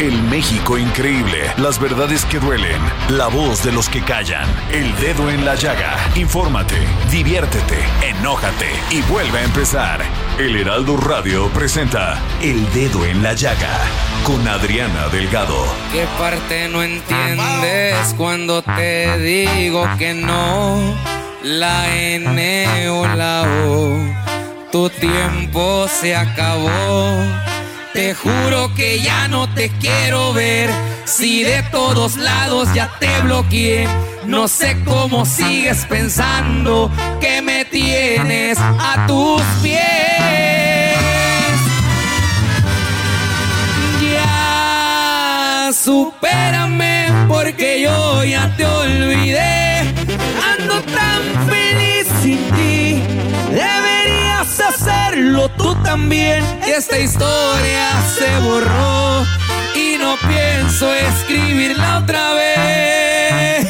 El México increíble, las verdades que duelen, la voz de los que callan, el dedo en la llaga. Infórmate, diviértete, enójate y vuelve a empezar. El Heraldo Radio presenta El Dedo en la Llaga con Adriana Delgado. ¿Qué parte no entiendes cuando te digo que no? La N o la O, tu tiempo se acabó. Te juro que ya no te quiero ver. Si de todos lados ya te bloqueé, no sé cómo sigues pensando que me tienes a tus pies. Ya supérame porque yo ya te olvidé. Ando tan feliz sin ti. Deberías hacerlo tú también. Esta historia se borró y no pienso escribirla otra vez.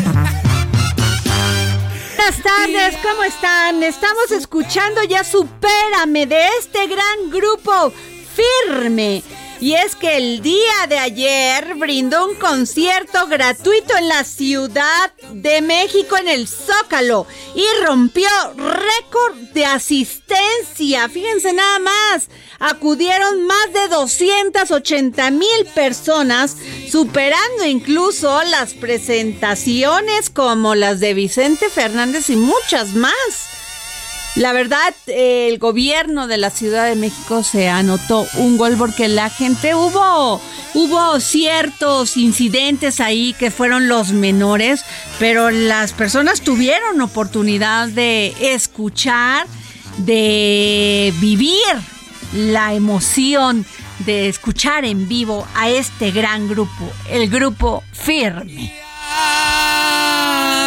Buenas tardes, ¿cómo están? Estamos escuchando ya Supérame de este gran grupo firme. Y es que el día de ayer brindó un concierto gratuito en la Ciudad de México en el Zócalo y rompió récord de asistencia. Fíjense nada más, acudieron más de 280 mil personas, superando incluso las presentaciones como las de Vicente Fernández y muchas más. La verdad, el gobierno de la Ciudad de México se anotó un gol porque la gente hubo, hubo ciertos incidentes ahí que fueron los menores, pero las personas tuvieron oportunidad de escuchar, de vivir la emoción de escuchar en vivo a este gran grupo, el grupo Firme.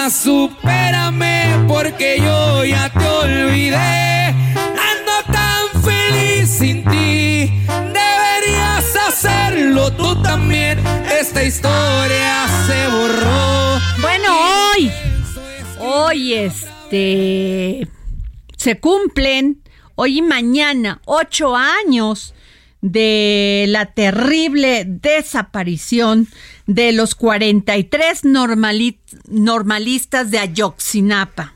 Supérame porque yo ya te olvidé. Ando tan feliz sin ti. Deberías hacerlo tú también. Esta historia se borró. Bueno, hoy, hoy este, se cumplen, hoy y mañana, ocho años de la terrible desaparición de los 43 normali normalistas de Ayoxinapa.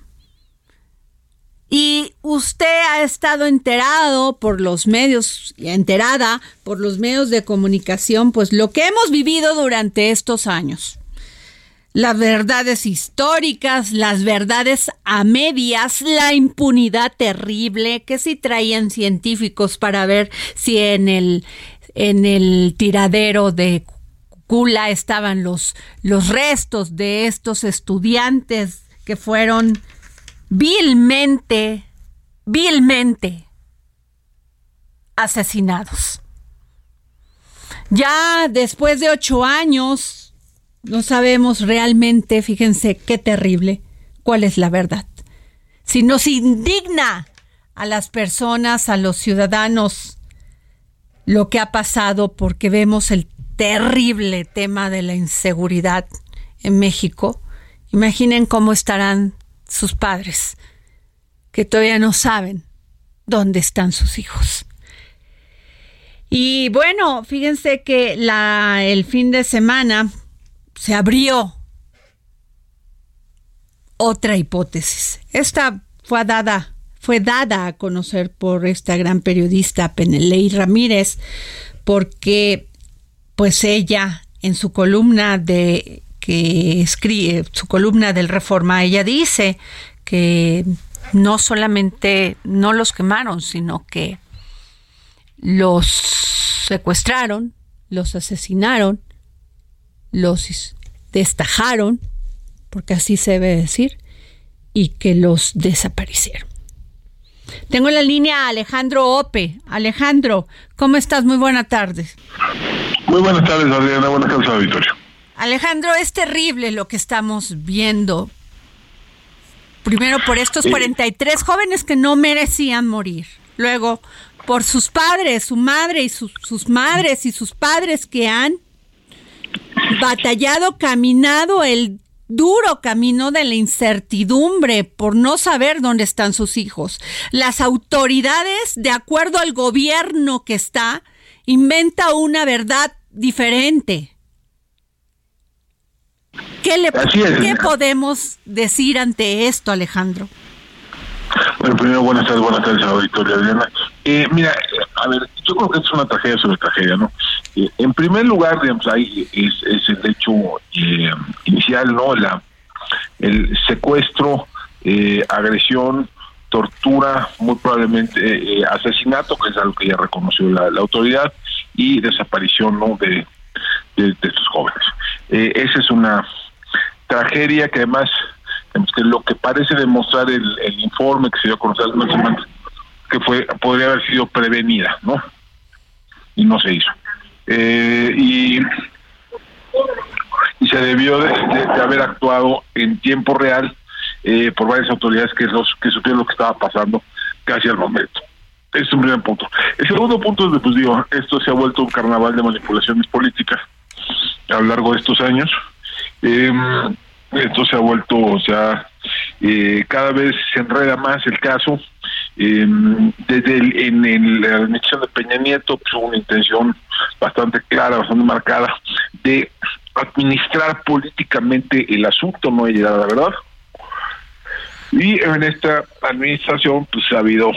Y usted ha estado enterado por los medios, enterada por los medios de comunicación, pues lo que hemos vivido durante estos años. Las verdades históricas, las verdades a medias, la impunidad terrible que sí traían científicos para ver si en el, en el tiradero de Kula estaban los, los restos de estos estudiantes que fueron vilmente, vilmente asesinados. Ya después de ocho años, no sabemos realmente, fíjense qué terrible, cuál es la verdad. Si nos indigna a las personas, a los ciudadanos, lo que ha pasado porque vemos el terrible tema de la inseguridad en México, imaginen cómo estarán sus padres, que todavía no saben dónde están sus hijos. Y bueno, fíjense que la, el fin de semana se abrió otra hipótesis. Esta fue dada fue dada a conocer por esta gran periodista Peneley Ramírez, porque pues ella en su columna de que escribe su columna del Reforma, ella dice que no solamente no los quemaron, sino que los secuestraron, los asesinaron, los destajaron, porque así se debe decir, y que los desaparecieron. Tengo en la línea a Alejandro Ope. Alejandro, ¿cómo estás? Muy buenas tardes. Muy buenas tardes, Adriana. Buenas tardes, auditorio. Alejandro, es terrible lo que estamos viendo. Primero por estos 43 jóvenes que no merecían morir. Luego por sus padres, su madre y sus madres y sus padres que han batallado, caminado el duro camino de la incertidumbre por no saber dónde están sus hijos. Las autoridades, de acuerdo al gobierno que está, inventa una verdad diferente. ¿Qué, le, ¿qué podemos decir ante esto, Alejandro? Bueno, primero, buenas tardes, buenas. Eh, mira, a ver, yo creo que es una tragedia sobre tragedia, ¿no? Eh, en primer lugar, digamos, ahí es, es el hecho eh, inicial, ¿no? La, el secuestro, eh, agresión, tortura, muy probablemente eh, asesinato, que es algo que ya reconoció la, autoridad, y desaparición, ¿no? De, de, estos jóvenes. esa es una tragedia que además que lo que parece demostrar el, informe que se dio a conocer hace semanas que fue podría haber sido prevenida, ¿no? Y no se hizo. Eh, y, se debió de, haber actuado en tiempo real eh, por varias autoridades que los que supieron lo que estaba pasando casi al momento. Es un primer punto. El segundo punto es que, pues digo, esto se ha vuelto un carnaval de manipulaciones políticas a lo largo de estos años. Eh, esto se ha vuelto, o sea, eh, cada vez se enreda más el caso. Eh, desde el, en, la administración de Peña Nieto pues, una intención bastante clara, bastante marcada de administrar políticamente el asunto, no a la verdad. Y en esta administración pues ha habido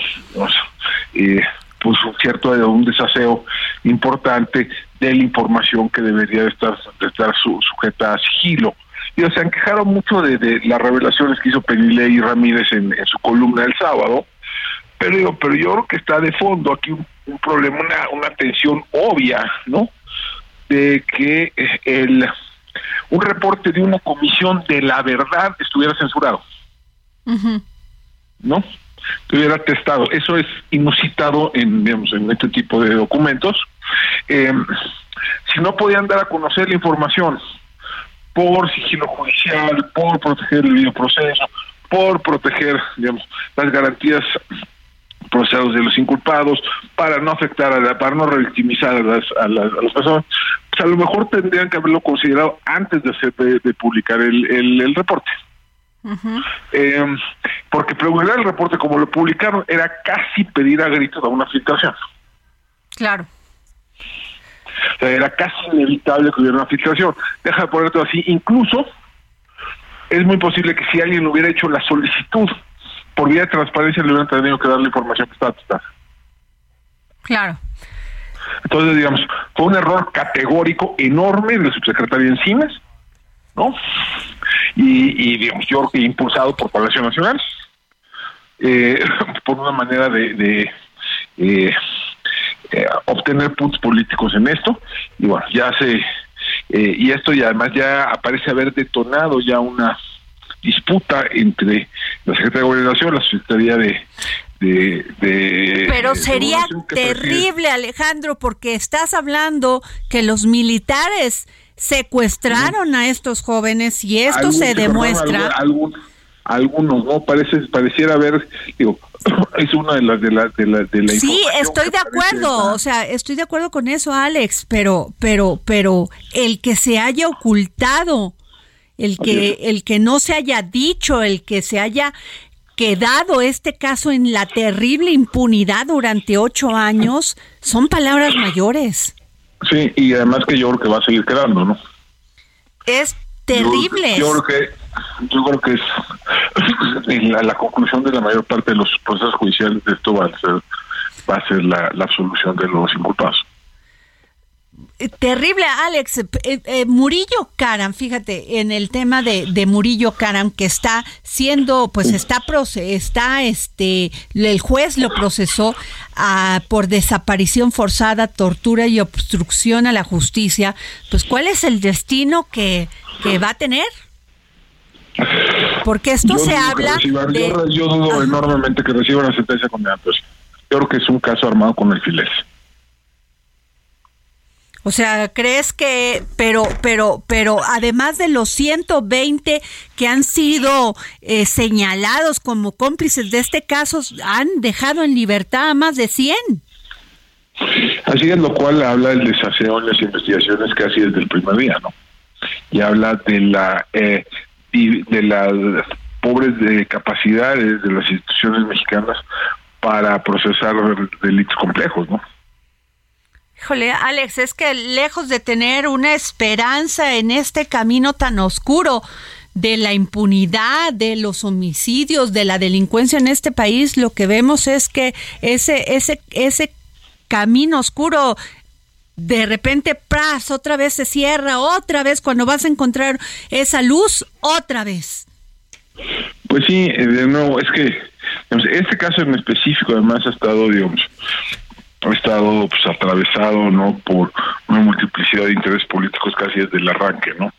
eh, pues un cierto un desaseo importante de la información que debería de estar, de estar sujeta a sigilo se han quejado mucho de, las revelaciones que hizo y Ramírez en, su columna el sábado, pero digo, pero yo creo que está de fondo aquí un, problema, una, una tensión obvia, ¿no? De que eh, el un reporte de una comisión de la verdad estuviera censurado, ¿no? Estuviera testado. Eso es inusitado en, digamos, en este tipo de documentos. Eh, si no podían dar a conocer la información por sigilo judicial, por proteger el videoproceso, por proteger digamos, las garantías procesados de los inculpados, para no afectar, a la, para no revictimizar a las, a las, personas, pues a lo mejor tendrían que haberlo considerado antes de, hacer, de, publicar el, el, reporte. eh, porque publicar el reporte como lo publicaron era casi pedir a gritos a una filtración. Claro era casi inevitable que hubiera una filtración. Deja de ponerte así. Incluso es muy posible que si alguien hubiera hecho la solicitud por vía de transparencia, le hubieran tenido que dar la información que estaba testada. Claro. Entonces, digamos, fue un error categórico enorme del subsecretario Encinas, ¿no? Y, y digamos, yo creo que impulsado por Palacio Nacional, eh, por una manera de, de eh, eh, obtener puntos políticos en esto y bueno ya se eh, y esto y además ya aparece haber detonado ya una disputa entre la Secretaría de Gobernación la Secretaría de de, Pero sería terrible, Alejandro, porque estás hablando que los militares secuestraron a estos jóvenes y esto se demuestra. algunos no parece pareciera haber digo es una de las de la de la, de la sí estoy de acuerdo o sea estoy de acuerdo con eso Alex pero pero pero el que se haya ocultado el que el que no se haya dicho el que se haya quedado este caso en la terrible impunidad durante ocho años son palabras mayores. Sí y además que yo creo que va a seguir quedando no es terrible. yo, creo que yo creo que es la, la, conclusión de la mayor parte de los procesos judiciales de esto va a ser, va a ser la, la absolución de los inculpados. Terrible, Alex. Eh, eh, Murillo Karam, fíjate, en el tema de, de, Murillo Karam, que está siendo, pues está, está, este, el juez lo procesó ah, por desaparición forzada, tortura y obstrucción a la justicia. Pues, ¿cuál es el destino que, que va a tener? Porque esto se habla. de... yo, dudo enormemente que reciba una sentencia condenatoria. Pues, yo creo que es un caso armado con el filés. O sea, ¿crees que, pero, pero, pero además de los 120 que han sido eh, señalados como cómplices de este caso, han dejado en libertad a más de 100? Así es, lo cual habla del desaseo en las investigaciones casi desde el primer día, ¿no? Y habla de la eh, de las pobres de capacidades de las instituciones mexicanas para procesar delitos complejos, ¿no? Híjole, Alex, es que lejos de tener una esperanza en este camino tan oscuro de la impunidad, de los homicidios, de la delincuencia en este país, lo que vemos es que ese, ese, ese camino oscuro de repente, ¡pras! otra vez se cierra, otra vez cuando vas a encontrar esa luz, otra vez. Pues sí, de nuevo, es que este caso en específico además ha estado, digamos, ha estado pues atravesado no por una multiplicidad de intereses políticos casi desde el arranque no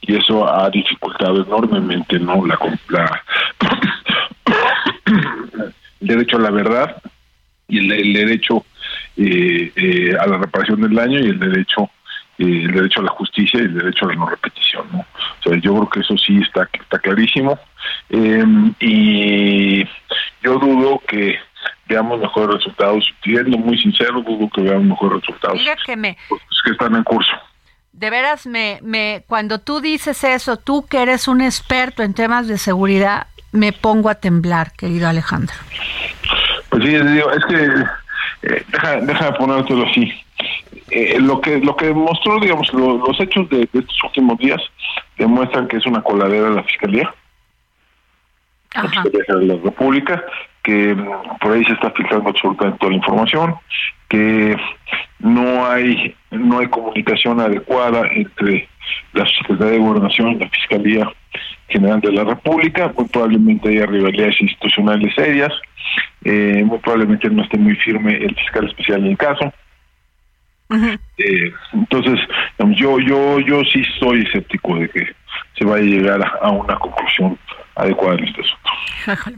y eso ha dificultado enormemente no la, la el derecho a la verdad y el, derecho eh, eh, a la reparación del daño y el derecho eh, el derecho a la justicia y el derecho a la no repetición no o sea yo creo que eso sí está está clarísimo. Y yo dudo que veamos mejores resultados. Siendo muy sincero, dudo que veamos mejores resultados. que me... Pues, que están en curso. De veras, me, me, cuando tú dices eso, tú que eres un experto en temas de seguridad, me pongo a temblar, querido Alejandro. Pues sí, es que eh, deja, deja de ponértelo así. Eh, lo que lo que demostró, digamos, los hechos de, de, estos últimos días demuestran que es una coladera de la fiscalía, la fiscalía de la República, que por ahí se está filtrando absolutamente toda la información, que no hay no hay comunicación adecuada entre la Secretaría de Gobernación y la Fiscalía General de la República, muy probablemente haya rivalidades institucionales serias, eh, muy probablemente no esté muy firme el fiscal especial en el caso. eh, entonces, yo yo yo sí soy escéptico de que se vaya a llegar a una conclusión adecuada en este.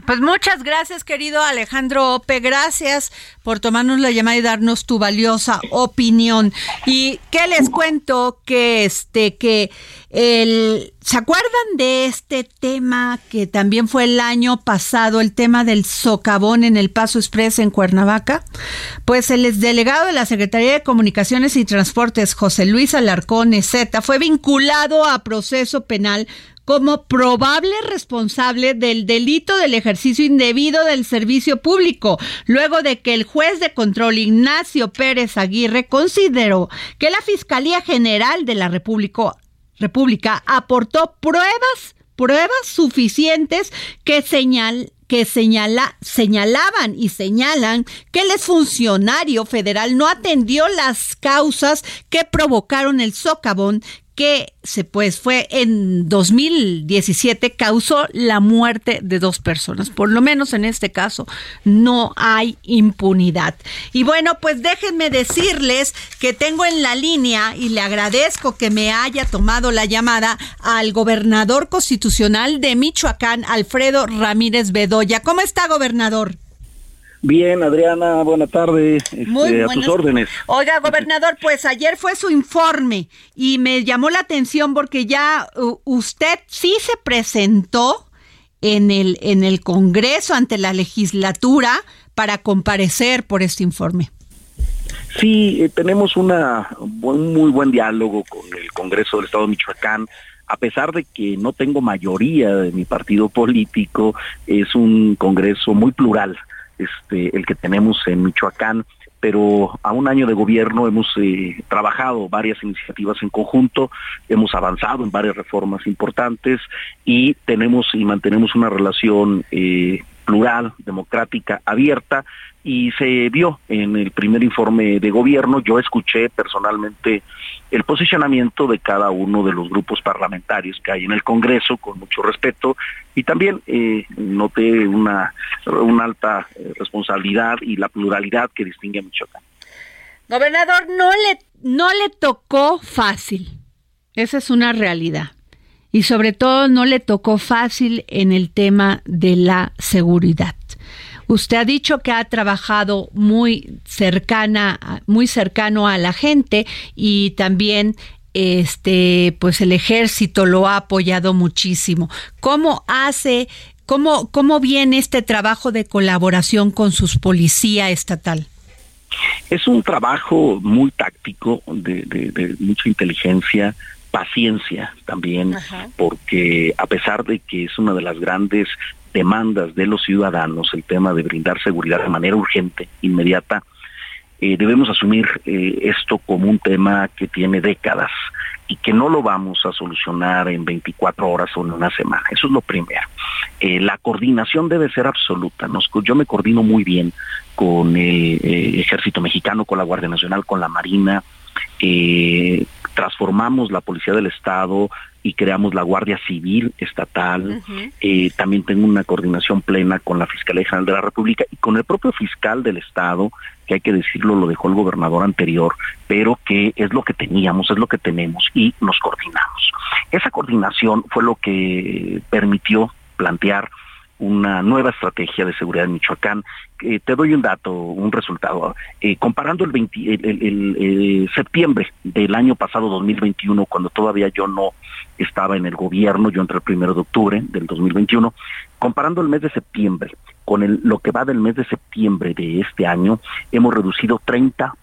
Pues muchas gracias, querido Alejandro Ope. Gracias por tomarnos la llamada y darnos tu valiosa opinión. Y qué les cuento que este que el ¿se acuerdan de este tema que también fue el año pasado, el tema del socavón en el Paso Express en Cuernavaca? Pues el exdelegado de la Secretaría de Comunicaciones y Transportes, José Luis Alarcón Z, fue vinculado a proceso penal como probable responsable del delito del ejercicio indebido del servicio público, luego de que el juez de control Ignacio Pérez Aguirre consideró que la Fiscalía General de la República, República aportó pruebas, pruebas suficientes que señal que señala, señalaban y señalan que el funcionario federal no atendió las causas que provocaron el socavón que se pues fue en 2017 causó la muerte de dos personas. Por lo menos en este caso no hay impunidad. Y bueno, pues déjenme decirles que tengo en la línea y le agradezco que me haya tomado la llamada al gobernador constitucional de Michoacán, Alfredo Ramírez Bedoya. ¿Cómo está, gobernador? Bien, Adriana, buenas tardes. Este, a tus órdenes. Oiga, gobernador, pues ayer fue su informe y me llamó la atención porque ya usted sí se presentó en el, en el Congreso ante la legislatura para comparecer por este informe. Sí, eh, tenemos una, un muy buen diálogo con el Congreso del Estado de Michoacán a pesar de que no tengo mayoría de mi partido político, es un Congreso muy plural este, el que tenemos en Michoacán pero a un año de gobierno hemos eh, trabajado varias iniciativas en conjunto, hemos avanzado en varias reformas importantes y tenemos y mantenemos una relación eh, plural, democrática, abierta y se vio en el primer informe de gobierno, yo escuché personalmente el posicionamiento de cada uno de los grupos parlamentarios que hay en el Congreso con mucho respeto y también eh, noté una, una alta eh, responsabilidad y la pluralidad que distingue a Michoacán. Gobernador, no le, no le tocó fácil, esa es una realidad y sobre todo no le tocó fácil en el tema de la seguridad. Usted ha dicho que ha trabajado muy cercana, muy cercano a la gente y también este pues el ejército lo ha apoyado muchísimo. ¿Cómo hace cómo cómo viene este trabajo de colaboración con sus policía estatal? Es un trabajo muy táctico, de, de mucha inteligencia, paciencia también, porque a pesar de que es una de las grandes demandas de los ciudadanos, el tema de brindar seguridad de manera urgente, inmediata, eh, debemos asumir eh, esto como un tema que tiene décadas y que no lo vamos a solucionar en 24 horas o en una semana. Eso es lo primero. Eh, la coordinación debe ser absoluta. Nos, yo me coordino muy bien con el Ejército Mexicano, con la Guardia Nacional, con la Marina, eh, transformamos la Policía del Estado y creamos la Guardia Civil Estatal. Eh, también tengo una coordinación plena con la Fiscalía General de la República y con el propio fiscal del Estado, que hay que decirlo, lo dejó el gobernador anterior, pero que es lo que teníamos, es lo que tenemos y nos coordinamos. Esa coordinación fue lo que permitió plantear una nueva estrategia de seguridad en Michoacán. Eh, te doy un dato, un resultado. Eh, comparando el, el, eh, septiembre del año pasado, 2021, cuando todavía yo no estaba en el gobierno, yo entré el primero de octubre del 2021, comparando el mes de septiembre con el, lo que va del mes de septiembre de este año, hemos reducido 30%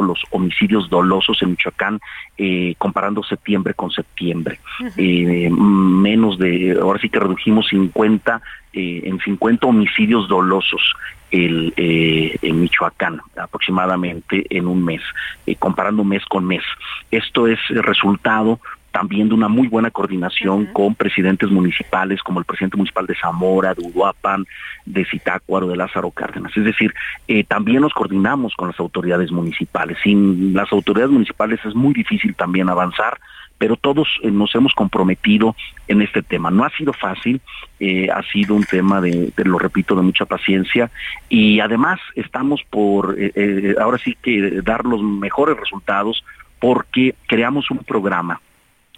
los homicidios dolosos en Michoacán, eh, comparando septiembre con septiembre. Eh, menos de, ahora sí que redujimos 50, eh, en 50 homicidios dolosos el, en Michoacán, aproximadamente en un mes, comparando mes con mes. Esto es el resultado también de una muy buena coordinación con presidentes municipales como el presidente municipal de Zamora, de Uruapan, de Zitácuaro, de Lázaro Cárdenas. Es decir, eh, también nos coordinamos con las autoridades municipales. Sin las autoridades municipales es muy difícil también avanzar, pero todos eh, nos hemos comprometido en este tema. No ha sido fácil, eh, ha sido un tema de, lo repito, de mucha paciencia y además estamos por, ahora sí que dar los mejores resultados porque creamos un programa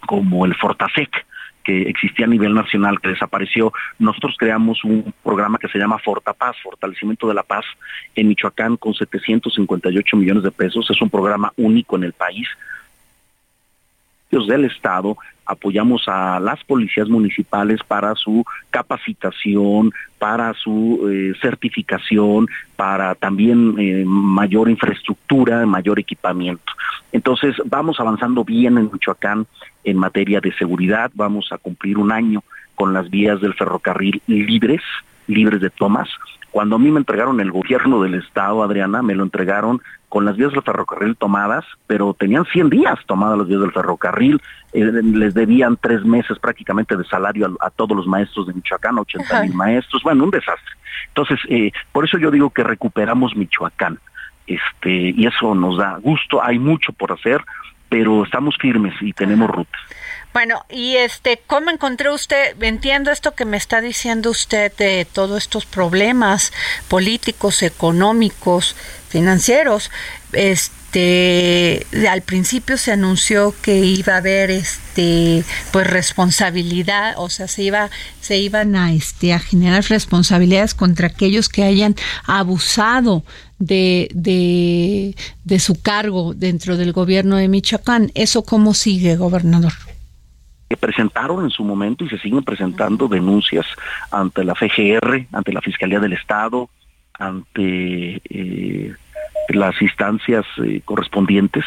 como el Fortasec, que existía a nivel nacional, que desapareció, nosotros creamos un programa que se llama Fortapaz, Fortalecimiento de la Paz, en Michoacán con 758 millones de pesos. Es un programa único en el país del Estado apoyamos a las policías municipales para su capacitación, para su eh, certificación, para también eh, mayor infraestructura, mayor equipamiento. Entonces vamos avanzando bien en Michoacán en materia de seguridad, vamos a cumplir un año con las vías del ferrocarril libres, libres de tomas. Cuando a mí me entregaron el gobierno del estado, Adriana, me lo entregaron con las vías del ferrocarril tomadas, pero tenían 100 días tomadas las vías del ferrocarril, eh, les debían tres meses prácticamente de salario a, todos los maestros de Michoacán, 80 mil maestros, bueno, un desastre. Entonces, eh, por eso yo digo que recuperamos Michoacán, este, y eso nos da gusto, hay mucho por hacer, pero estamos firmes y tenemos ruta. Bueno, y este, ¿cómo encontró usted? Entiendo esto que me está diciendo usted de todos estos problemas políticos, económicos, financieros. Este, al principio se anunció que iba a haber este, pues responsabilidad, o sea, se iba, se iban a este, a generar responsabilidades contra aquellos que hayan abusado de, de, de su cargo dentro del gobierno de Michoacán. ¿Eso cómo sigue, gobernador? Que presentaron en su momento y se siguen presentando denuncias ante la FGR, ante la Fiscalía del Estado, ante eh, las instancias eh, correspondientes,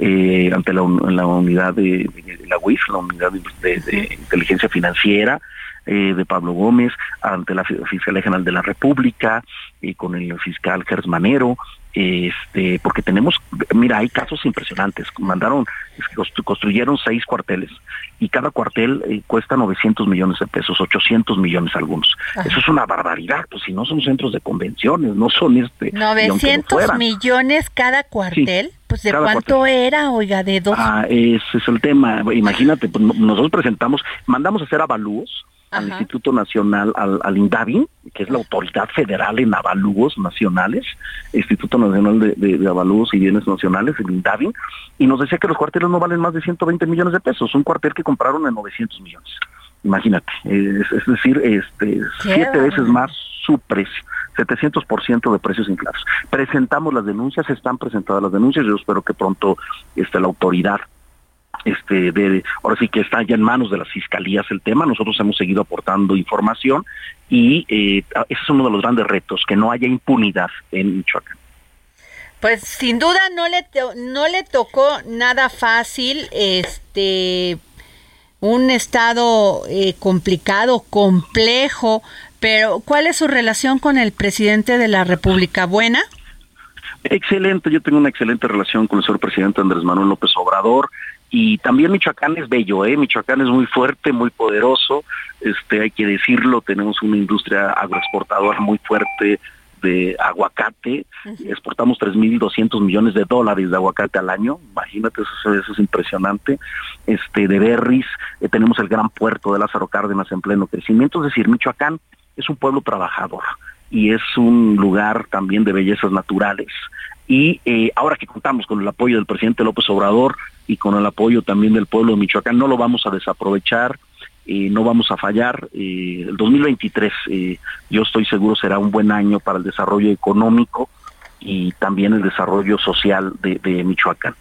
eh, ante la, unidad de, la UIF, la unidad de, inteligencia financiera, de Pablo Gómez, ante la Fiscalía General de la República, y con el fiscal Gers Manero, este porque tenemos mira hay casos impresionantes. Mandaron construyeron seis cuarteles y cada cuartel eh, cuesta 900 millones de pesos 800 millones algunos. Eso es una barbaridad pues si no son centros de convenciones no son este 900 millones cada cuartel pues de cuánto era oiga de dos ah ese es el tema. Imagínate pues, nosotros presentamos mandamos a hacer avalúos al Instituto Nacional, al, al, INDAVI, que es la autoridad federal en avalúos nacionales, Instituto Nacional de, de, Avalúos y Bienes Nacionales, el INDAVI, y nos decía que los cuarteles no valen más de 120 millones de pesos, un cuartel que compraron en 900 millones. Imagínate, es, decir, este siete veces más su precio. 700% de precios inflados. Presentamos las denuncias, están presentadas las denuncias, yo espero que pronto este, la autoridad este de ahora sí que está ya en manos de las fiscalías el tema nosotros hemos seguido aportando información y eh, ese es uno de los grandes retos que no haya impunidad en Michoacán pues sin duda no le no le tocó nada fácil este un estado eh, complicado complejo pero ¿cuál es su relación con el presidente de la República buena Excelente, yo tengo una excelente relación con el señor presidente Andrés Manuel López Obrador. Y también Michoacán es bello, ¿eh? Michoacán es muy fuerte, muy poderoso, este hay que decirlo, tenemos una industria agroexportadora muy fuerte de aguacate, exportamos 3.200 millones de dólares de aguacate al año, imagínate, eso, eso es impresionante, este de berries, eh, tenemos el gran puerto de Lázaro Cárdenas en pleno crecimiento, es decir, Michoacán es un pueblo trabajador y es un lugar también de bellezas naturales. Y eh, ahora que contamos con el apoyo del presidente López Obrador, y con el apoyo también del pueblo de Michoacán no lo vamos a desaprovechar, eh, no vamos a fallar. Eh, el 2023 eh, yo estoy seguro será un buen año para el desarrollo económico y también el desarrollo social de Michoacán.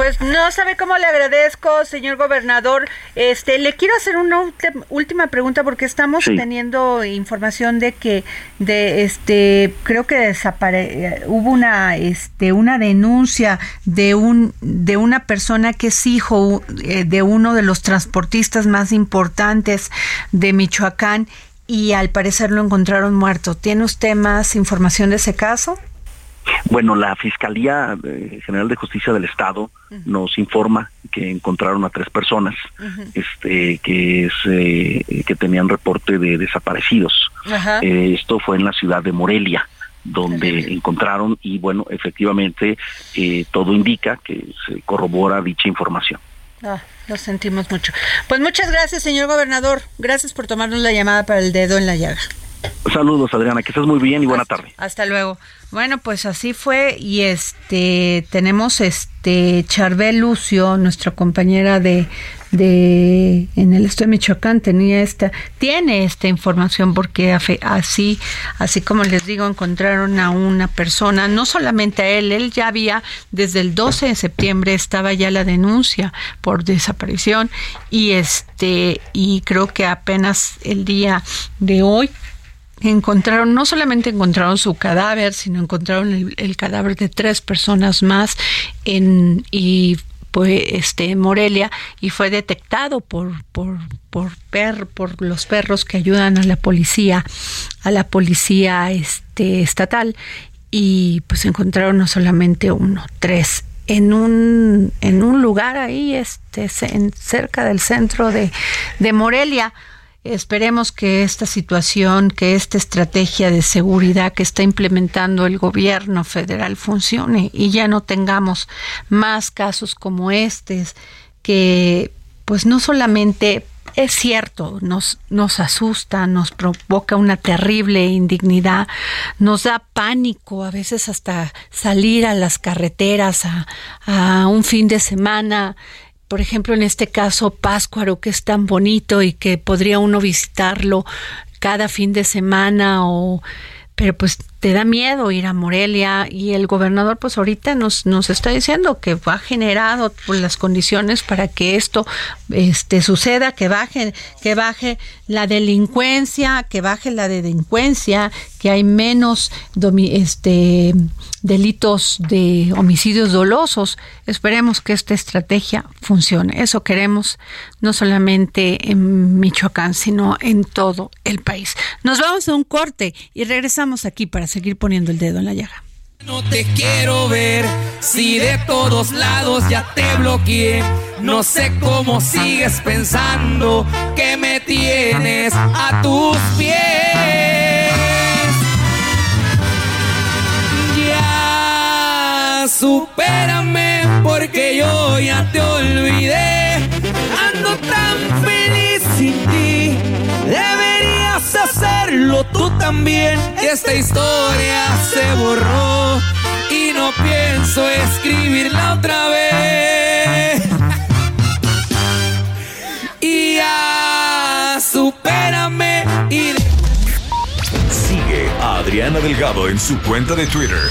Pues no sabe cómo le agradezco, señor gobernador. Este, le quiero hacer una última pregunta porque estamos teniendo información de que de este creo que desapare hubo una este una denuncia de un de una persona que es hijo eh, de uno de los transportistas más importantes de Michoacán y al parecer lo encontraron muerto. ¿Tiene usted más información de ese caso? Bueno, la Fiscalía eh, General de Justicia del Estado nos informa que encontraron a tres personas este, que, es, eh, que tenían reporte de desaparecidos. Eh, esto fue en la ciudad de Morelia donde encontraron y bueno, efectivamente todo indica que se corrobora dicha información. Ah, lo sentimos mucho. Pues muchas gracias, señor gobernador. Gracias por tomarnos la llamada para el dedo en la llaga. Saludos, Adriana, que estés muy bien y buena tarde. Hasta luego. Bueno, pues así fue y este tenemos este Charbel Lucio, nuestra compañera de de en el estado de Michoacán tenía esta tiene esta información porque así así como les digo encontraron a una persona, no solamente a él, él ya había desde el 12 de septiembre estaba ya la denuncia por desaparición y este y creo que apenas el día de hoy encontraron, no solamente encontraron su cadáver, sino encontraron el, cadáver de tres personas más en, y pues este Morelia y fue detectado por por por per, por los perros que ayudan a la policía a la policía este estatal y pues encontraron no solamente uno tres en un en un lugar ahí este en, cerca del centro de de Morelia Esperemos que esta situación, que esta estrategia de seguridad que está implementando el gobierno federal funcione y ya no tengamos más casos como estos que pues no solamente es cierto, nos, nos asusta, nos provoca una terrible indignidad, nos da pánico a veces hasta salir a las carreteras a un fin de semana por ejemplo, en este caso, Páscuaro, que es tan bonito y que podría uno visitarlo cada fin de semana o pero pues te da miedo ir a Morelia y el gobernador pues ahorita nos, nos está diciendo que ha generado las condiciones para que esto este suceda, que baje, que baje la delincuencia, que baje la delincuencia, que hay menos este delitos de homicidios dolosos. Esperemos que esta estrategia funcione. Eso queremos no solamente en Michoacán, sino en todo el país. Nos vamos a un corte y regresamos aquí para seguir poniendo el dedo en la llaga. No te quiero ver, si de todos lados ya te bloqueé. No sé cómo sigues pensando que me tienes a tus pies. Ya supérame porque yo ya te olvidé. Ando tan feliz sin ti. Hacerlo tú también. Esta historia se borró y no pienso escribirla otra vez. y ya, supérame y... Sigue a Adriana Delgado en su cuenta de Twitter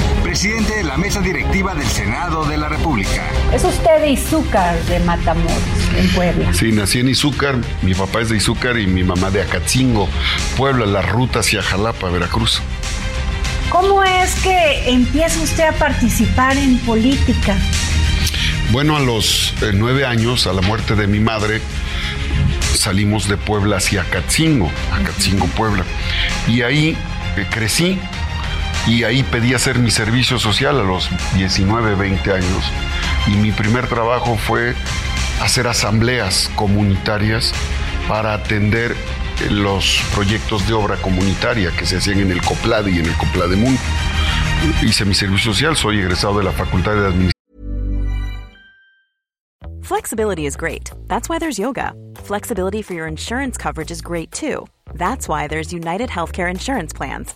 presidente de la mesa directiva del Senado de la República. Es usted de Izúcar, de Matamoros, en Puebla. Sí, nací en Izúcar, mi papá es de Izúcar y mi mamá de Acatzingo, Puebla, la ruta hacia Jalapa, Veracruz. ¿Cómo es que empieza usted a participar en política? Bueno, a los eh, nueve años, a la muerte de mi madre, salimos de Puebla hacia Acatzingo, Acatzingo, Puebla. Y ahí eh, crecí, y ahí pedí hacer mi servicio social a los 19, 20 años. Y mi primer trabajo fue hacer asambleas comunitarias para atender los proyectos de obra comunitaria que se hacían en el COPLAD y en el COPLADEMUN. Hice mi servicio social, soy egresado de la Facultad de Administración. Flexibility is great. That's why there's yoga. Flexibility for your insurance coverage is great too. That's why there's United Healthcare Insurance Plans.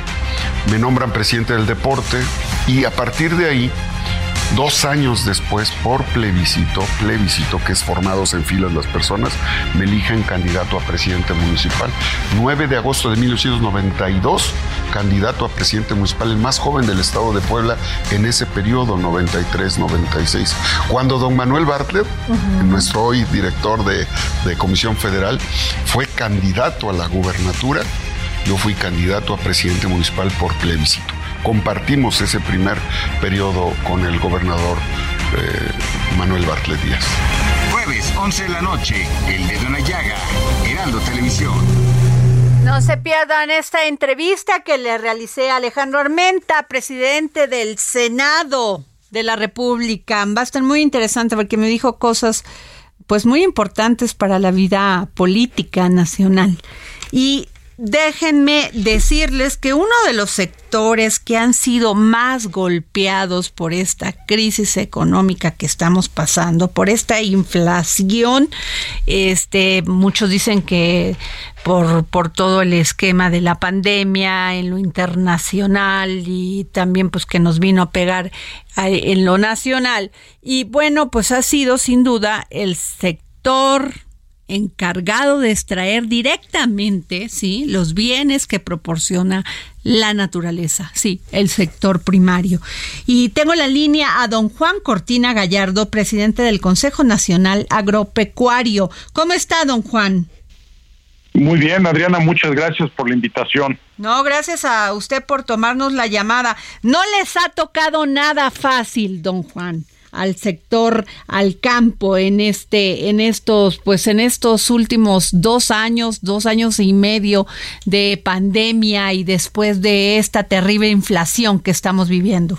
Me nombran presidente del deporte y a partir de ahí Dos años después, por plebiscito, plebiscito que es formados en filas las personas, me eligen candidato a presidente municipal. 9 de agosto de 1992, candidato a presidente municipal, el más joven del estado de Puebla en ese periodo, 93-96. Cuando don Manuel Bartlett, nuestro hoy director de, de Comisión Federal, fue candidato a la gubernatura, yo fui candidato a presidente municipal por plebiscito compartimos ese primer periodo con el gobernador eh, Manuel Bartlett Díaz. Jueves, 11 de la noche, El Dedo en la Llaga, Heraldo Televisión. No se pierdan esta entrevista que le realicé a Alejandro Armenta, presidente del Senado de la República. Va a estar muy interesante porque me dijo cosas pues muy importantes para la vida política nacional. Y déjenme decirles que uno de los sectores que han sido más golpeados por esta crisis económica que estamos pasando, por esta inflación, este, muchos dicen que por, por todo el esquema de la pandemia en lo internacional y también pues que nos vino a pegar en lo nacional. Y bueno, pues ha sido sin duda el sector encargado de extraer directamente, sí, los bienes que proporciona la naturaleza, sí, el sector primario. Y tengo la línea a don Juan Cortina Gallardo, presidente del Consejo Nacional Agropecuario. ¿Cómo está, don Juan? Muy bien, Adriana, muchas gracias por la invitación. No, gracias a usted por tomarnos la llamada. No les ha tocado nada fácil, don Juan al sector, al campo en este, en estos, pues en estos últimos dos años, dos años y medio de pandemia y después de esta terrible inflación que estamos viviendo.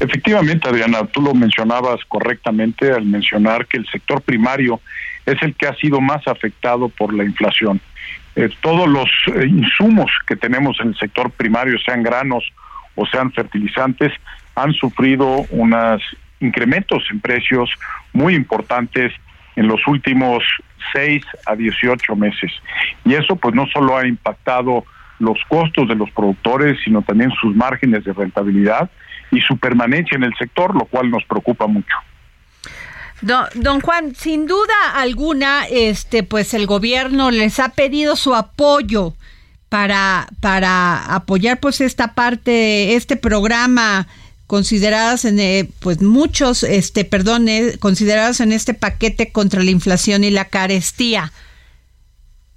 Efectivamente, Adriana, tú lo mencionabas correctamente al mencionar que el sector primario es el que ha sido más afectado por la inflación. Eh, todos los eh, insumos que tenemos en el sector primario, sean granos o sean fertilizantes, han sufrido unos incrementos en precios muy importantes en los últimos 6 a 18 meses. Y eso pues no solo ha impactado los costos de los productores, sino también sus márgenes de rentabilidad y su permanencia en el sector, lo cual nos preocupa mucho. Don, Juan, sin duda alguna, este, pues el gobierno les ha pedido su apoyo para, para apoyar pues esta parte, este programa consideradas en eh, pues muchos este perdón eh, consideradas en este paquete contra la inflación y la carestía.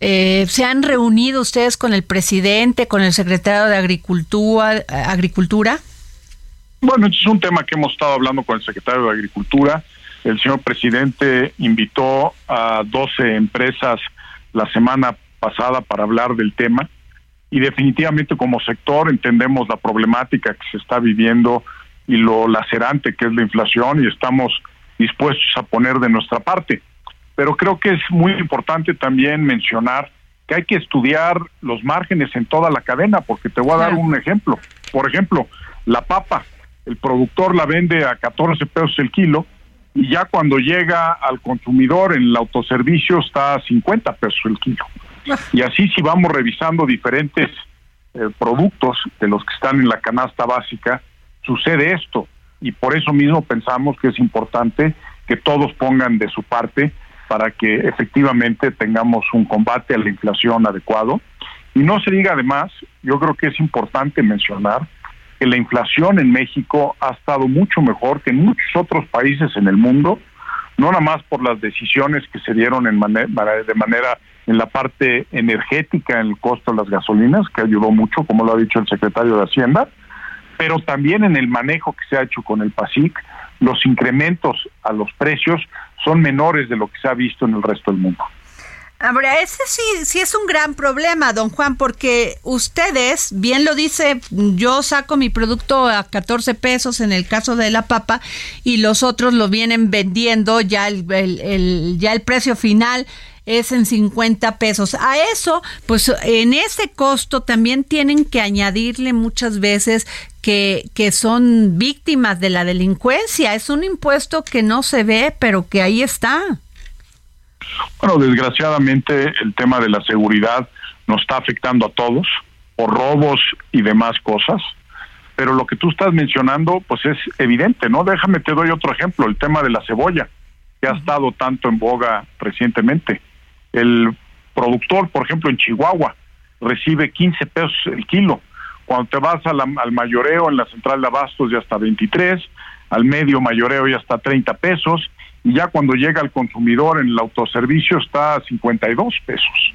Eh, se han reunido ustedes con el presidente con el secretario de agricultura agricultura bueno es un tema que hemos estado hablando con el secretario de agricultura. El señor presidente invitó a 12 empresas la semana pasada para hablar del tema y definitivamente como sector entendemos la problemática que se está viviendo y lo lacerante que es la inflación y estamos dispuestos a poner de nuestra parte. Pero creo que es muy importante también mencionar que hay que estudiar los márgenes en toda la cadena, porque te voy a dar un ejemplo. Por ejemplo, la papa, el productor la vende a 14 pesos el kilo, y ya cuando llega al consumidor en el autoservicio está a 50 pesos el kilo. Y así si vamos revisando diferentes eh, productos de los que están en la canasta básica, sucede esto. Y por eso mismo pensamos que es importante que todos pongan de su parte para que efectivamente tengamos un combate a la inflación adecuado. Y no se diga además, yo creo que es importante mencionar que la inflación en México ha estado mucho mejor que en muchos otros países en el mundo, no nada más por las decisiones que se dieron en de manera en la parte energética, en el costo de las gasolinas, que ayudó mucho, como lo ha dicho el secretario de Hacienda, pero también en el manejo que se ha hecho con el PASIC, los incrementos a los precios son menores de lo que se ha visto en el resto del mundo. Ahora, ese sí, sí es un gran problema, don Juan, porque ustedes, bien lo dice, yo saco mi producto a 14 pesos en el caso de la papa y los otros lo vienen vendiendo ya el, el, ya el precio final es en 50 pesos. A eso, pues en ese costo también tienen que añadirle muchas veces que, que son víctimas de la delincuencia. Es un impuesto que no se ve, pero que ahí está. Bueno, desgraciadamente el tema de la seguridad nos está afectando a todos por robos y demás cosas, pero lo que tú estás mencionando pues es evidente, ¿no? Déjame te doy otro ejemplo, el tema de la cebolla, que ha estado tanto en boga recientemente. El productor, por ejemplo, en Chihuahua, recibe 15 pesos el kilo. Cuando te vas al mayoreo en la central de abastos ya está 23, al medio mayoreo ya está 30 pesos y ya cuando llega al consumidor en el autoservicio está a 52 pesos.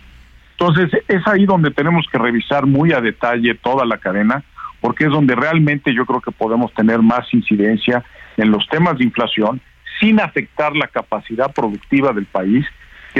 Entonces es ahí donde tenemos que revisar muy a detalle toda la cadena, porque es donde realmente yo creo que podemos tener más incidencia en los temas de inflación sin afectar la capacidad productiva del país,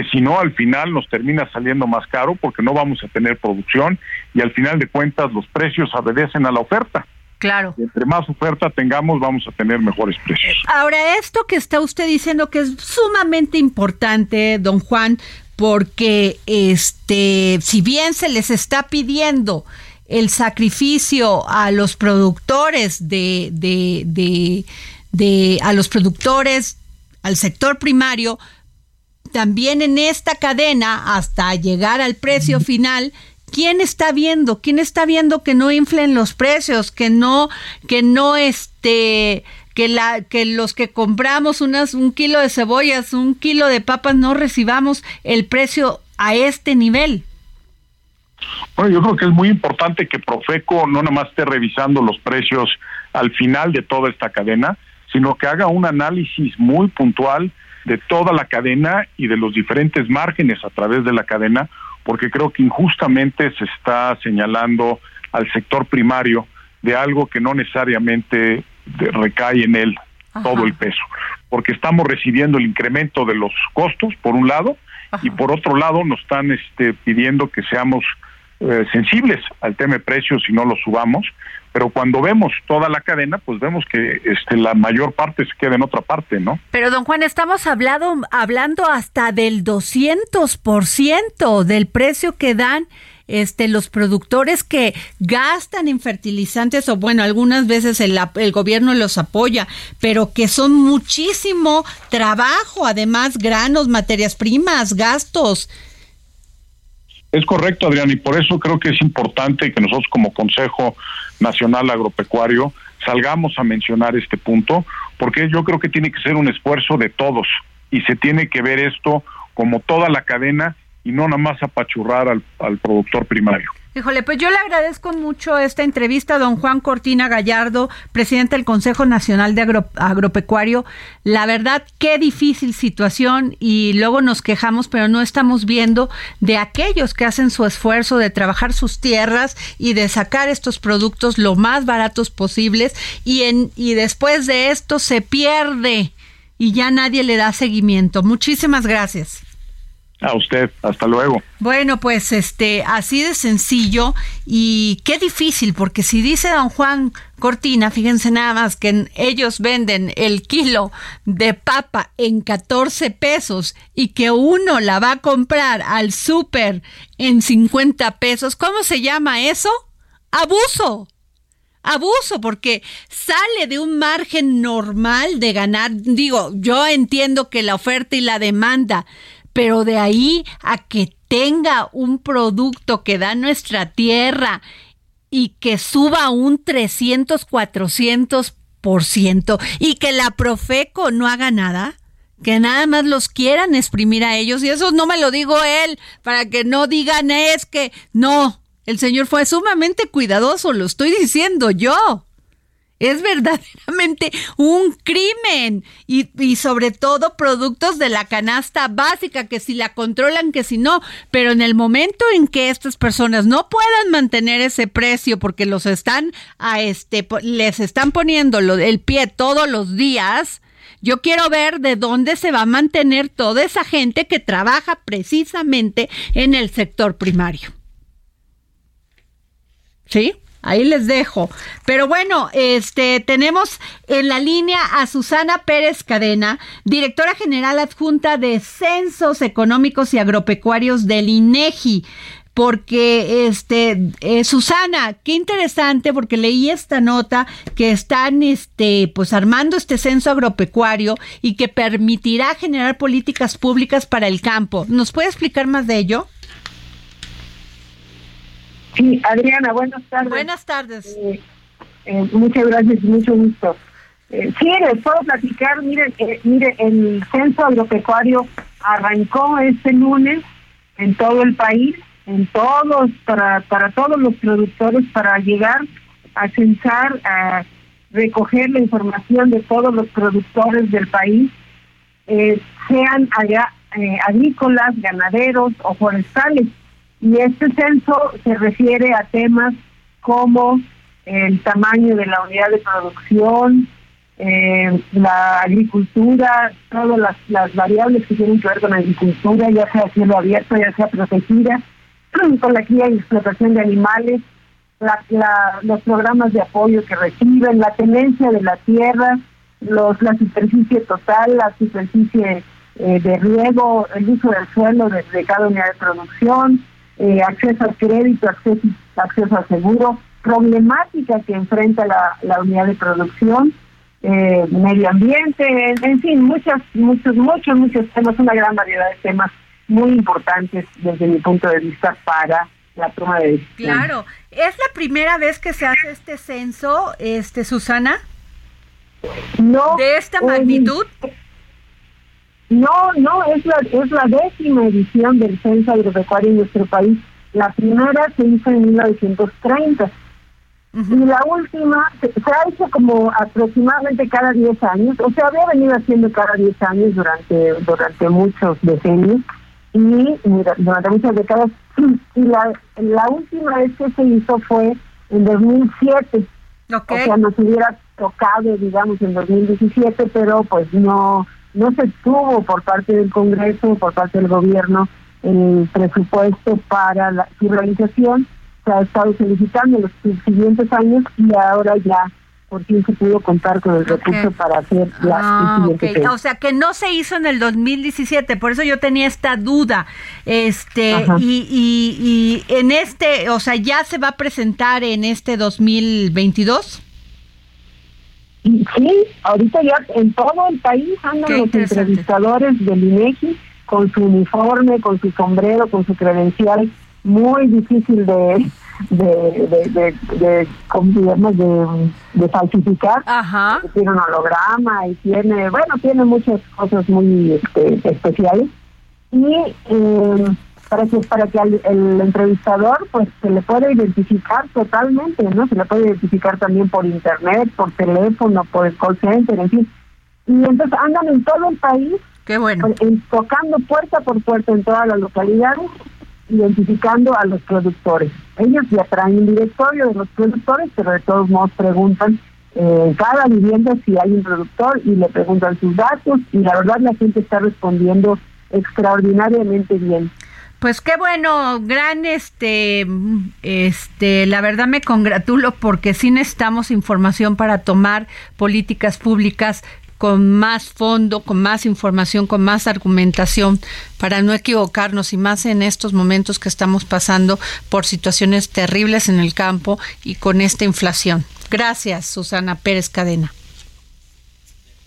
que si no al final nos termina saliendo más caro porque no vamos a tener producción y al final de cuentas los precios obedecen a la oferta. Claro. entre más oferta tengamos, vamos a tener mejores precios. Ahora, esto que está usted diciendo que es sumamente importante, don Juan, porque este, si bien se les está pidiendo el sacrificio a los productores de, de, de, de a los productores, al sector primario, también en esta cadena, hasta llegar al precio final, ¿quién está viendo? ¿Quién está viendo que no inflen los precios, que no, que no este, que la que los que compramos unas un kilo de cebollas, un kilo de papas no recibamos el precio a este nivel. Bueno, yo creo que es muy importante que Profeco no nada más esté revisando los precios al final de toda esta cadena, sino que haga un análisis muy puntual de toda la cadena y de los diferentes márgenes a través de la cadena, porque creo que injustamente se está señalando al sector primario de algo que no necesariamente recae en él todo el peso, porque estamos recibiendo el incremento de los costos, por un lado, y por otro lado nos están este, pidiendo que seamos eh, sensibles al tema de precios y no lo subamos, pero cuando vemos toda la cadena, pues vemos que este, la mayor parte se queda en otra parte, ¿no? Pero don Juan, estamos hablado, hablando hasta del 200% del precio que dan este, los productores que gastan en fertilizantes o bueno, algunas veces el, el gobierno los apoya, pero que son muchísimo trabajo, además granos, materias primas, gastos. Es correcto, Adrián, y por eso creo que es importante que nosotros como Consejo Nacional Agropecuario salgamos a mencionar este punto, porque yo creo que tiene que ser un esfuerzo de todos y se tiene que ver esto como toda la cadena y no nada más apachurrar al, al productor primario. Híjole, pues yo le agradezco mucho esta entrevista a don Juan Cortina Gallardo, presidente del Consejo Nacional de Agropecuario. La verdad, qué difícil situación y luego nos quejamos, pero no estamos viendo de aquellos que hacen su esfuerzo de trabajar sus tierras y de sacar estos productos lo más baratos posibles y, en, y después de esto se pierde y ya nadie le da seguimiento. Muchísimas gracias. A usted, hasta luego. Bueno, pues este, así de sencillo y qué difícil, porque si dice don Juan Cortina, fíjense nada más que ellos venden el kilo de papa en 14 pesos y que uno la va a comprar al súper en 50 pesos, ¿cómo se llama eso? Abuso. Abuso, porque sale de un margen normal de ganar. Digo, yo entiendo que la oferta y la demanda pero de ahí a que tenga un producto que da nuestra tierra y que suba un 300, 400 por ciento y que la Profeco no haga nada, que nada más los quieran exprimir a ellos y eso no me lo digo él para que no digan es que no, el señor fue sumamente cuidadoso, lo estoy diciendo yo. Es verdaderamente un crimen y, sobre todo productos de la canasta básica, que si la controlan, que si no, pero en el momento en que estas personas no puedan mantener ese precio porque los están a este, les están poniendo el pie todos los días, yo quiero ver de dónde se va a mantener toda esa gente que trabaja precisamente en el sector primario. ¿Sí? Ahí les dejo. Pero bueno, este tenemos en la línea a Susana Pérez Cadena, directora general adjunta de Censos Económicos y Agropecuarios del INEGI. Porque, este, eh, Susana, qué interesante, porque leí esta nota que están, este, pues armando este censo agropecuario y que permitirá generar políticas públicas para el campo. ¿Nos puede explicar más de ello? Sí, Adriana, buenas tardes. Buenas tardes. Eh, eh, muchas gracias y mucho gusto. Eh, sí, les puedo platicar, miren, mire, el censo agropecuario arrancó este lunes en todo el país, en todos, para, para todos los productores, para llegar a censar, a recoger la información de todos los productores del país, sean allá agrícolas, ganaderos o forestales. Y este censo se refiere a temas como el tamaño de la unidad de producción, eh, la agricultura, todas las, variables que tienen que ver con la agricultura, ya sea cielo abierto, ya sea protegida, con la cría y explotación de animales, los programas de apoyo que reciben, la tenencia de la tierra, los, la superficie total, la superficie eh, de riego, el uso del suelo de cada unidad de producción, eh, acceso al crédito, acceso, acceso al seguro, problemática que enfrenta la, unidad de producción, eh, medio ambiente, en, fin, muchos, muchos, muchos, muchos temas, una gran variedad de temas muy importantes desde mi punto de vista para la toma de decisiones. Claro, ¿es la primera vez que se hace este censo, este Susana? No. ¿De esta magnitud? No, no, es la, es la décima edición del censo agropecuario en nuestro país. La primera se hizo en 1930 y la última se, ha hecho como aproximadamente cada 10 años, o sea, había venido haciendo cada 10 años durante, durante muchos decenios y durante muchas décadas. Y la, la última vez que se hizo fue en 2007. O sea, nos hubiera tocado, digamos, en 2017, pero pues no no se tuvo por parte del Congreso, por parte del gobierno, el presupuesto para la, su realización. Se ha estado solicitando en los siguientes años y ahora ya por fin se pudo contar con el recurso para hacer la ah, O sea, que no se hizo en el 2017, por eso yo tenía esta duda. Este y, y, y en este, o sea, ya se va a presentar en este 2022. Sí, ahorita ya en todo el país andan los entrevistadores del INEGI con su uniforme, con su sombrero, con su credencial, muy difícil de de, de, de, de, de, de falsificar. Ajá. Tiene un holograma y tiene, bueno, tiene muchas cosas muy este, especiales. Y eh, para que para que el entrevistador pues se le pueda identificar totalmente, ¿no? Se le puede identificar también por internet, por teléfono, por el call center, en fin. Y entonces andan en todo el país, Qué bueno. Tocando puerta por puerta en todas las localidades, identificando a los productores. Ellos ya traen un directorio de los productores, pero de todos modos preguntan eh, cada vivienda si hay un productor y le preguntan sus datos y la verdad la gente está respondiendo extraordinariamente bien. Pues qué bueno, gran este, este, la verdad me congratulo porque sí necesitamos información para tomar políticas públicas con más fondo, con más información, con más argumentación, para no equivocarnos y más en estos momentos que estamos pasando por situaciones terribles en el campo y con esta inflación. Gracias, Susana Pérez Cadena.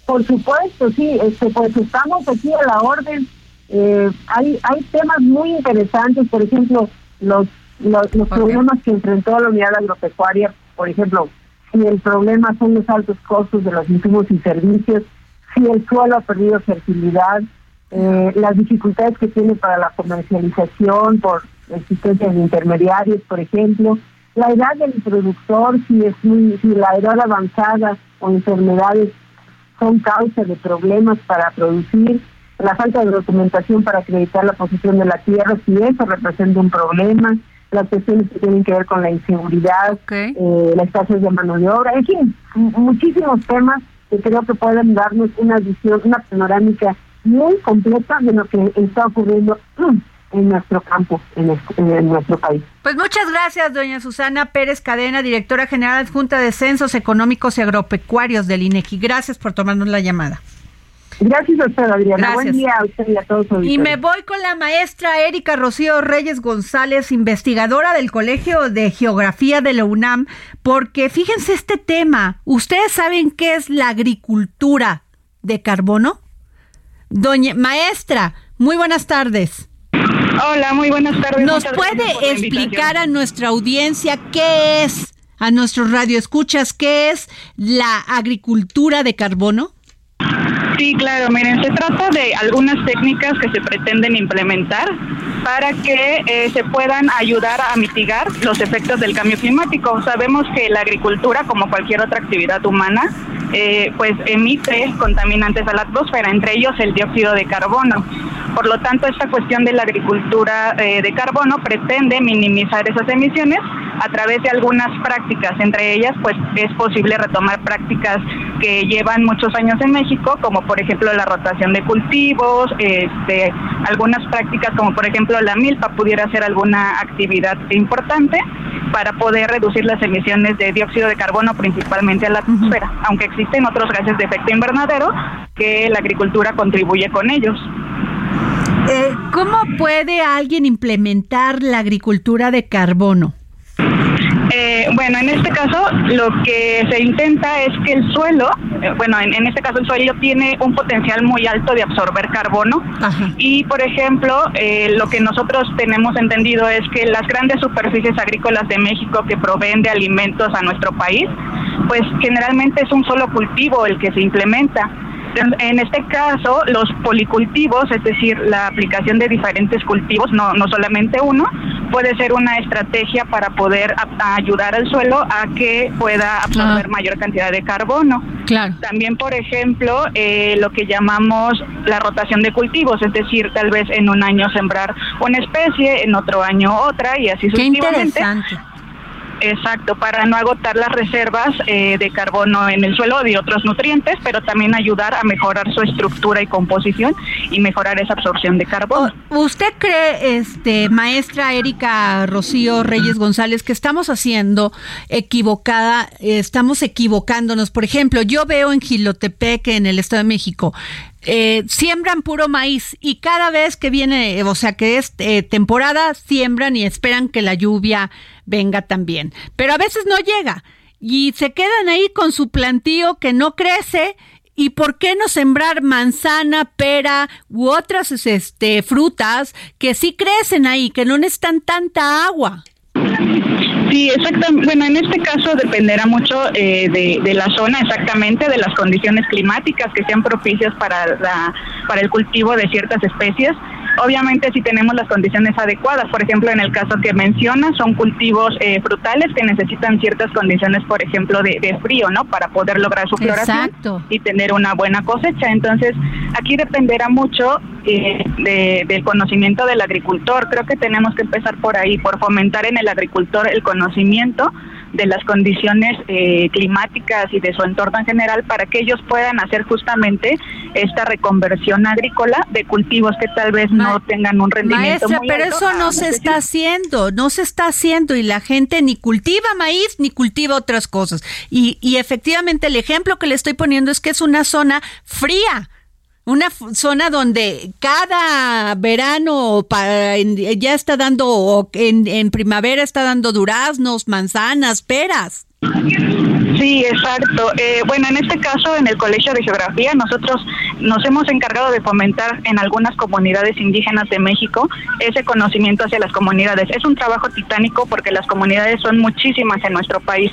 Por supuesto, sí, este, pues estamos aquí a la orden eh, hay, hay temas muy interesantes, por ejemplo, los, los, problemas que enfrentó la unidad agropecuaria, por ejemplo, si el problema son los altos costos de los insumos y servicios, si el suelo ha perdido fertilidad, eh, las dificultades que tiene para la comercialización por existencia de intermediarios, por ejemplo, la edad del productor, si es muy, si la edad avanzada o enfermedades son causa de problemas para producir, la falta de documentación para acreditar la posición de la tierra, si eso representa un problema, las cuestiones que tienen que ver con la inseguridad, eh, la escasez de mano de obra, en fin, muchísimos temas que creo que pueden darnos una visión, una panorámica muy completa de lo que está ocurriendo en nuestro campo, en, en, nuestro país. Pues muchas gracias, doña Susana Pérez Cadena, directora general adjunta de Censos Económicos y Agropecuarios del INEGI. Gracias por tomarnos la llamada. Gracias a usted, Adriana. Buen día a usted y a todos. Y me voy con la maestra Erika Rocío Reyes González, investigadora del Colegio de Geografía de la UNAM, porque fíjense este tema. ¿Ustedes saben qué es la agricultura de carbono? Doña maestra, muy buenas tardes. Hola, muy buenas tardes. ¿Nos puede explicar a nuestra audiencia qué es, a nuestros radioescuchas, qué es la agricultura de carbono? Sí, claro, miren, se trata de algunas técnicas que se pretenden implementar para que eh, se puedan ayudar a mitigar los efectos del cambio climático. Sabemos que la agricultura, como cualquier otra actividad humana, eh, pues emite contaminantes a la atmósfera, entre ellos el dióxido de carbono. Por lo tanto, esta cuestión de la agricultura eh, de carbono pretende minimizar esas emisiones a través de algunas prácticas. Entre ellas, pues es posible retomar prácticas que llevan muchos años en México, como por ejemplo la rotación de cultivos, este, algunas prácticas como por ejemplo la milpa pudiera ser alguna actividad importante para poder reducir las emisiones de dióxido de carbono principalmente a la atmósfera, aunque existen otros gases de efecto invernadero que la agricultura contribuye con ellos. Eh, ¿Cómo puede alguien implementar la agricultura de carbono? Eh, bueno, en este caso lo que se intenta es que el suelo, eh, bueno, en, este caso el suelo tiene un potencial muy alto de absorber carbono y, por ejemplo, eh, lo que nosotros tenemos entendido es que las grandes superficies agrícolas de México que proveen de alimentos a nuestro país pues generalmente es un solo cultivo el que se implementa. En este caso, los policultivos, es decir, la aplicación de diferentes cultivos, no, no solamente uno, puede ser una estrategia para poder ayudar al suelo a que pueda absorber mayor cantidad de carbono. Claro. También, por ejemplo, eh, lo que llamamos la rotación de cultivos, es decir, tal vez en un año sembrar una especie, en otro año otra y así Qué sucesivamente. interesante. Exacto, para no agotar las reservas eh, de carbono en el suelo y otros nutrientes, pero también ayudar a mejorar su estructura y composición y mejorar esa absorción de carbono. ¿Usted cree, este, maestra Erika Rocío Reyes González, que estamos haciendo equivocada, estamos equivocándonos? Por ejemplo, yo veo en Gilotepec, en el Estado de México, eh, siembran puro maíz y cada vez que viene, o sea, que es eh, temporada, siembran y esperan que la lluvia venga también. Pero a veces no llega y se quedan ahí con su plantío que no crece. ¿Y por qué no sembrar manzana, pera u otras este, frutas que sí crecen ahí, que no necesitan tanta agua? Sí, exactamente. Bueno, en este caso dependerá mucho eh, de, de, la zona, exactamente, de las condiciones climáticas que sean propicias para, la, para el cultivo de ciertas especies. Obviamente si tenemos las condiciones adecuadas, por ejemplo en el caso que menciona, son cultivos eh, frutales que necesitan ciertas condiciones, por ejemplo de, de, frío, ¿no? Para poder lograr su floración Exacto. y tener una buena cosecha. Entonces aquí dependerá mucho eh, de, del conocimiento del agricultor. Creo que tenemos que empezar por ahí, por fomentar en el agricultor el conocimiento de las condiciones eh, climáticas y de su entorno en general para que ellos puedan hacer justamente esta reconversión agrícola de cultivos que tal vez no tengan un rendimiento Maestra, muy pero alto eso no se está haciendo, no se está haciendo y la gente ni cultiva maíz ni cultiva otras cosas. Y, y efectivamente el ejemplo que le estoy poniendo es que es una zona fría. Una zona donde cada verano ya está dando, o en, en primavera está dando duraznos, manzanas, peras. Sí, exacto. Eh, bueno, en este caso, en el Colegio de Geografía, nosotros nos hemos encargado de fomentar en algunas comunidades indígenas de México ese conocimiento hacia las comunidades. Es un trabajo titánico porque las comunidades son muchísimas en nuestro país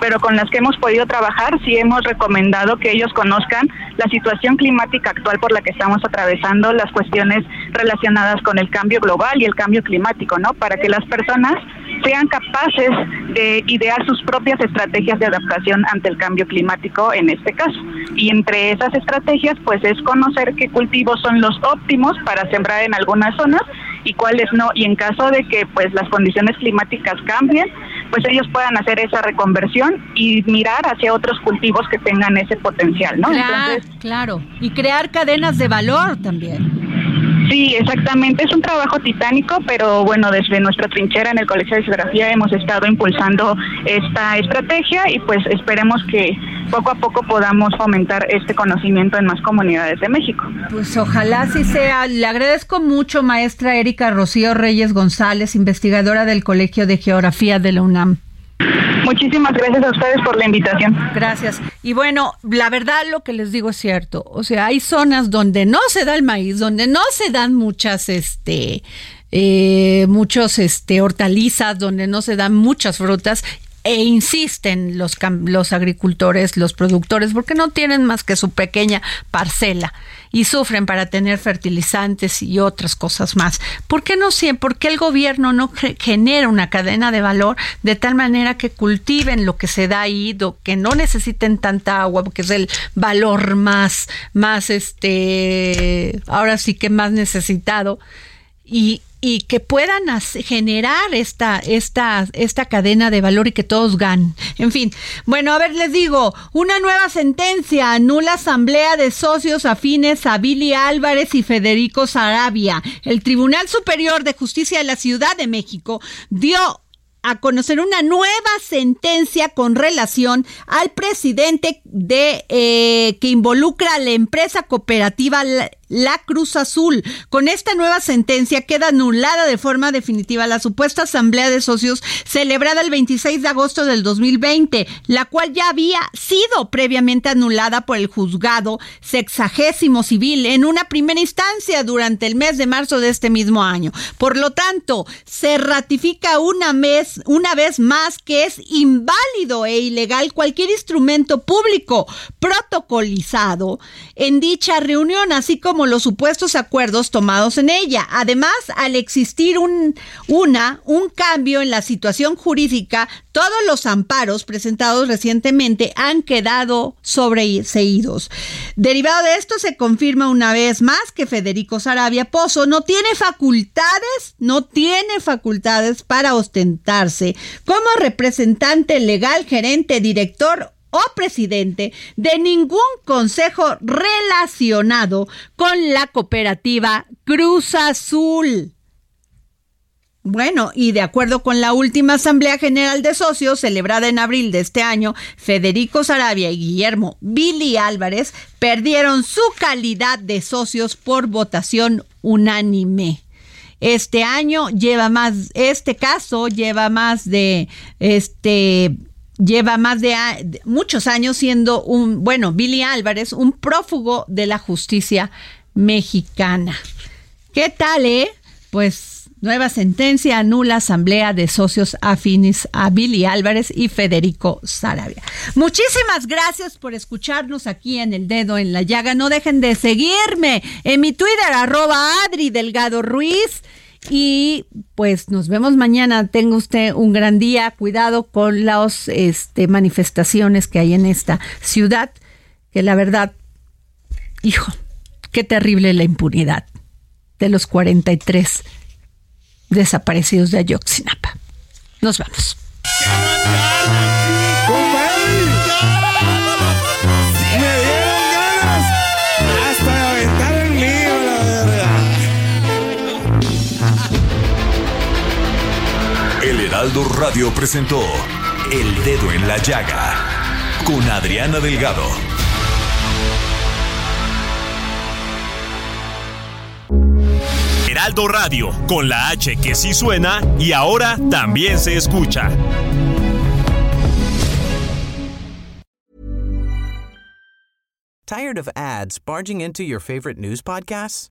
pero con las que hemos podido trabajar sí hemos recomendado que ellos conozcan la situación climática actual por la que estamos atravesando, las cuestiones relacionadas con el cambio global y el cambio climático, ¿no? Para que las personas sean capaces de idear sus propias estrategias de adaptación ante el cambio climático en este caso. Y entre esas estrategias, pues es conocer qué cultivos son los óptimos para sembrar en algunas zonas y cuáles no. Y en caso de que pues las condiciones climáticas cambien, pues ellos puedan hacer esa reconversión y mirar hacia otros cultivos que tengan ese potencial, ¿no? Claro, Entonces, claro. Y crear cadenas de valor también. Sí, exactamente. Es un trabajo titánico, pero bueno, desde nuestra trinchera en el Colegio de Geografía hemos estado impulsando esta estrategia y pues esperemos que poco a poco podamos fomentar este conocimiento en más comunidades de México. Pues ojalá así sea. Le agradezco mucho, maestra Erika Rocío Reyes González, investigadora del Colegio de Geografía de la UNAM. Muchísimas gracias a ustedes por la invitación. Gracias. Y bueno, la verdad lo que les digo es cierto. O sea, hay zonas donde no se da el maíz, donde no se dan muchas, este, eh, muchos, este, hortalizas, donde no se dan muchas frutas. E insisten los, los agricultores, los productores, porque no tienen más que su pequeña parcela y sufren para tener fertilizantes y otras cosas más. ¿Por qué no siempre? ¿Por qué el gobierno no ge- genera una cadena de valor de tal manera que cultiven lo que se da ahí, que no necesiten tanta agua, porque es el valor más, más este, ahora sí que más necesitado y, y que puedan generar esta, esta, esta cadena de valor y que todos ganen. En fin, bueno, a ver, les digo, una nueva sentencia anula asamblea de socios afines a Billy Álvarez y Federico Sarabia. El Tribunal Superior de Justicia de la Ciudad de México dio a conocer una nueva sentencia con relación al presidente de eh, que involucra a la empresa cooperativa La, Cruz Azul. Con esta nueva sentencia queda anulada de forma definitiva la supuesta asamblea de socios celebrada el 26 de agosto del 2020, la cual ya había sido previamente anulada por el juzgado sexagésimo civil en una primera instancia durante el mes de marzo de este mismo año. Por lo tanto, se ratifica una vez, una vez más que es inválido e ilegal cualquier instrumento público protocolizado en dicha reunión, así como los supuestos acuerdos tomados en ella. Además, al existir un, una, un cambio en la situación jurídica, todos los amparos presentados recientemente han quedado sobreseídos. Derivado de esto, se confirma una vez más que Federico Sarabia Pozo no tiene facultades, no tiene facultades para ostentarse como representante legal, gerente, director o presidente de ningún consejo relacionado con la cooperativa Cruz Azul. Bueno, y de acuerdo con la última Asamblea General de Socios celebrada en abril de este año, Federico Sarabia y Guillermo Billy Álvarez perdieron su calidad de socios por votación unánime. Este año lleva más, este caso lleva más de, este, lleva más de, muchos años siendo un, bueno, Billy Álvarez, un prófugo de la justicia mexicana. ¿Qué tal, eh? Pues Nueva sentencia anula asamblea de socios afines a Billy Álvarez y Federico Sarabia. Muchísimas gracias por escucharnos aquí en El Dedo en la Llaga. No dejen de seguirme en mi Twitter, arroba Adri Delgado Ruiz. Y pues nos vemos mañana. Tenga usted un gran día. Cuidado con las este, manifestaciones que hay en esta ciudad, que la verdad, hijo, qué terrible la impunidad de los 43 desaparecidos de Ayotzinapa. Nos vamos. Heraldo Radio presentó El Dedo en la Llaga con Adriana Delgado. Heraldo Radio, con la H que sí suena y ahora también se escucha. ¿Tired of ads barging into your favorite news podcasts?